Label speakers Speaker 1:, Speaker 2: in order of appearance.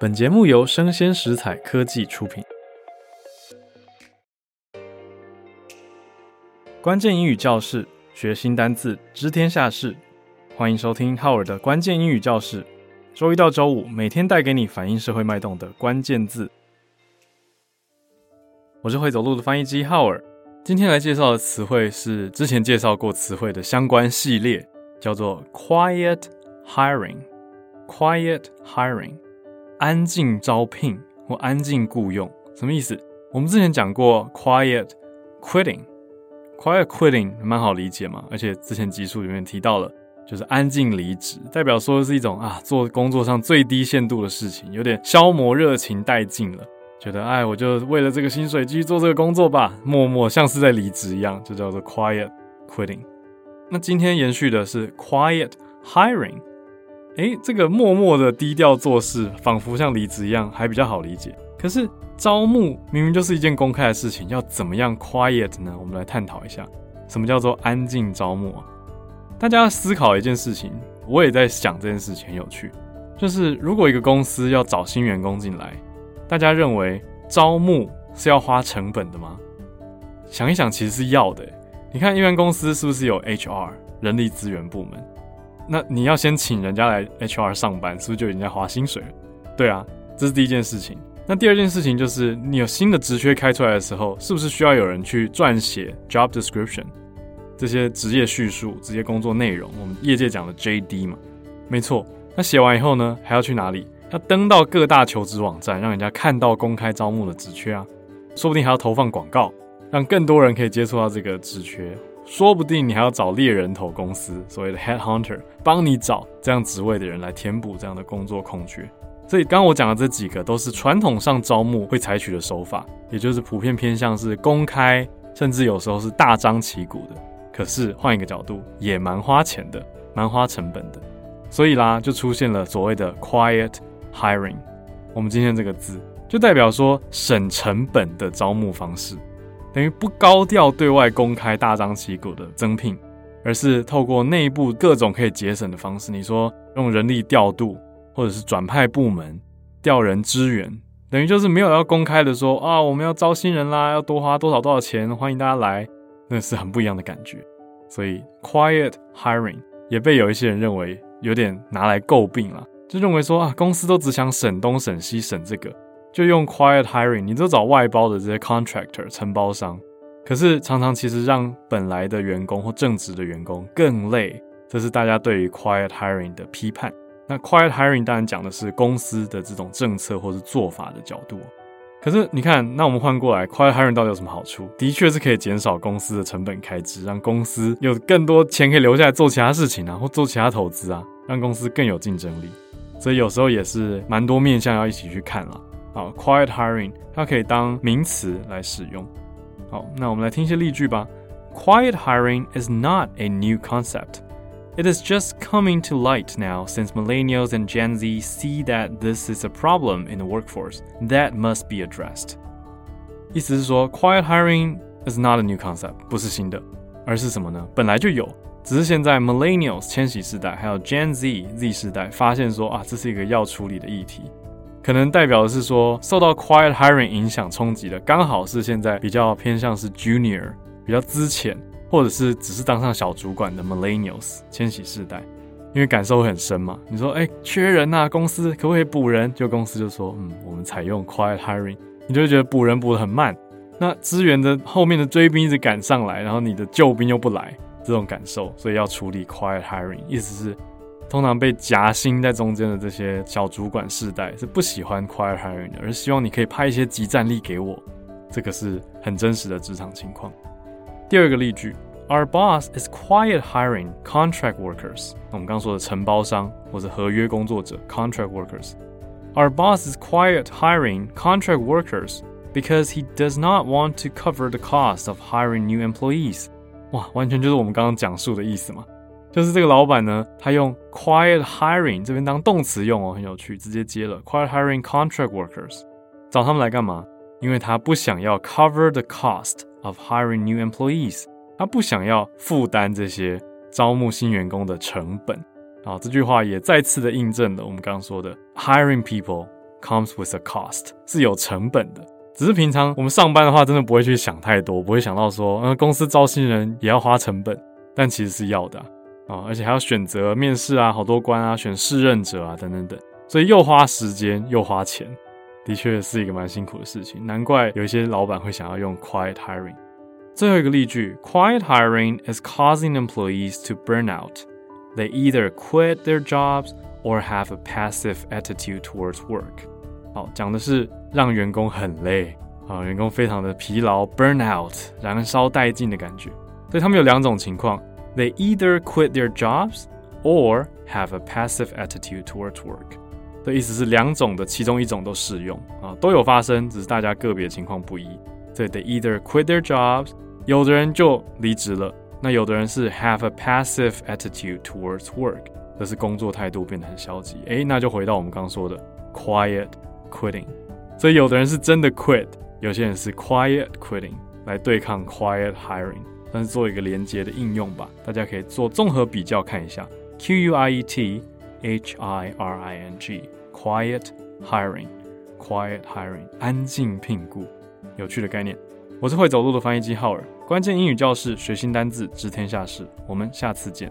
Speaker 1: 本节目由生鲜食材科技出品。关键英语教室，学新单字，知天下事。欢迎收听浩尔的关键英语教室。周一到周五，每天带给你反映社会脉动的关键字。我是会走路的翻译机浩尔。今天来介绍的词汇是之前介绍过词汇的相关系列，叫做 quiet hiring。quiet hiring，安静招聘或安静雇佣，什么意思？我们之前讲过 quiet quitting，quiet quitting 蛮好理解嘛，而且之前集数里面提到了，就是安静离职，代表说的是一种啊，做工作上最低限度的事情，有点消磨热情殆尽了。觉得哎，我就为了这个薪水继续做这个工作吧，默默像是在离职一样，就叫做 quiet quitting。那今天延续的是 quiet hiring。哎，这个默默的低调做事，仿佛像离职一样，还比较好理解。可是招募明明就是一件公开的事情，要怎么样 quiet 呢？我们来探讨一下，什么叫做安静招募啊？大家思考一件事情，我也在想这件事情很有趣，就是如果一个公司要找新员工进来。大家认为招募是要花成本的吗？想一想，其实是要的。你看，一般公司是不是有 HR 人力资源部门？那你要先请人家来 HR 上班，是不是就已经在花薪水了？对啊，这是第一件事情。那第二件事情就是，你有新的职缺开出来的时候，是不是需要有人去撰写 job description 这些职业叙述、职业工作内容？我们业界讲的 JD 嘛，没错。那写完以后呢，还要去哪里？要登到各大求职网站，让人家看到公开招募的职缺啊，说不定还要投放广告，让更多人可以接触到这个职缺。说不定你还要找猎人头公司，所谓的 head hunter，帮你找这样职位的人来填补这样的工作空缺。所以刚刚我讲的这几个都是传统上招募会采取的手法，也就是普遍偏向是公开，甚至有时候是大张旗鼓的。可是换一个角度，也蛮花钱的，蛮花成本的。所以啦，就出现了所谓的 quiet。Hiring，我们今天这个字就代表说省成本的招募方式，等于不高调对外公开、大张旗鼓的增聘，而是透过内部各种可以节省的方式。你说用人力调度，或者是转派部门、调人支援，等于就是没有要公开的说啊，我们要招新人啦，要多花多少多少钱，欢迎大家来，那是很不一样的感觉。所以 quiet hiring 也被有一些人认为有点拿来诟病了。就认为说啊，公司都只想省东省西省这个，就用 quiet hiring，你都找外包的这些 contractor 承包商，可是常常其实让本来的员工或正职的员工更累，这是大家对于 quiet hiring 的批判。那 quiet hiring 当然讲的是公司的这种政策或是做法的角度。可是你看，那我们换过来，quiet hiring 到底有什么好处？的确是可以减少公司的成本开支，让公司有更多钱可以留下来做其他事情啊，或做其他投资啊，让公司更有竞争力。所以有时候也是蛮多面向要一起去看了。好，quiet hiring 它可以当名词来使用。好，那我们来听一些例句吧。Quiet hiring is not a new concept. It is just coming to light now since millennials and Gen Z see that this is a problem in the workforce that must be addressed. 意思是说，quiet hiring is not a new concept，不是新的，而是什么呢？本来就有。只是现在，Millennials 千禧世代还有 Gen Z Z 世代发现说啊，这是一个要处理的议题， 可能代表的是说受到 Quiet Hiring 影响冲击的，刚好是现在比较偏向是 Junior 比较资浅，或者是只是当上小主管的 Millennials 千禧世代，因为感受会很深嘛。你说哎，缺人呐，公司可不可以补人？就公司就说嗯，我们采用 Quiet Hiring，你就会觉得补人补得很慢，那资源的后面的追兵一直赶上来，然后你的救兵又不来。这种感受，所以要处理 quiet hiring，意思是通常被夹心在中间的这些小主管世代是不喜欢 quiet hiring 的，而是希望你可以派一些即战力给我。这个是很真实的职场情况。第二个例句，Our boss is quiet hiring contract workers。我们刚刚说的承包商或者合约工作者 contract workers。Our boss is quiet hiring contract workers because he does not want to cover the cost of hiring new employees。哇，完全就是我们刚刚讲述的意思嘛，就是这个老板呢，他用 quiet hiring 这边当动词用哦，很有趣，直接接了 quiet hiring contract workers，找他们来干嘛？因为他不想要 cover the cost of hiring new employees，他不想要负担这些招募新员工的成本。好，这句话也再次的印证了我们刚刚说的 hiring people comes with a cost，是有成本的。只是平常我们上班的话，真的不会去想太多，不会想到说，呃，公司招新人也要花成本，但其实是要的，啊，而且还要选择面试啊，好多关啊，选试任者啊，等等等，所以又花时间又花钱，的确是一个蛮辛苦的事情。难怪有一些老板会想要用 quiet hiring。最后一个例句，quiet hiring is causing employees to burn out. They either quit their jobs or have a passive attitude towards work. 好，讲的是让员工很累啊，员工非常的疲劳，burn out，燃烧殆尽的感觉。所以他们有两种情况 ，they either quit their jobs or have a passive attitude towards work。的意思是两种的其中一种都适用啊，都有发生，只是大家个别情况不一。所以 they either quit their jobs，有的人就离职了，那有的人是 have a passive attitude towards work，这是工作态度变得很消极。诶，那就回到我们刚刚说的 quiet。Quitting，所以有的人是真的 quit，有些人是 quiet quitting 来对抗 quiet hiring， 算是做一个连接的应用吧，大家可以做综合比较看一下。Q U I E T H I R I N G，quiet hiring，quiet hiring，安静聘雇，有趣的概念。我是会走路的翻译机浩尔，关键英语教室，学新单字，知天下事。我们下次见。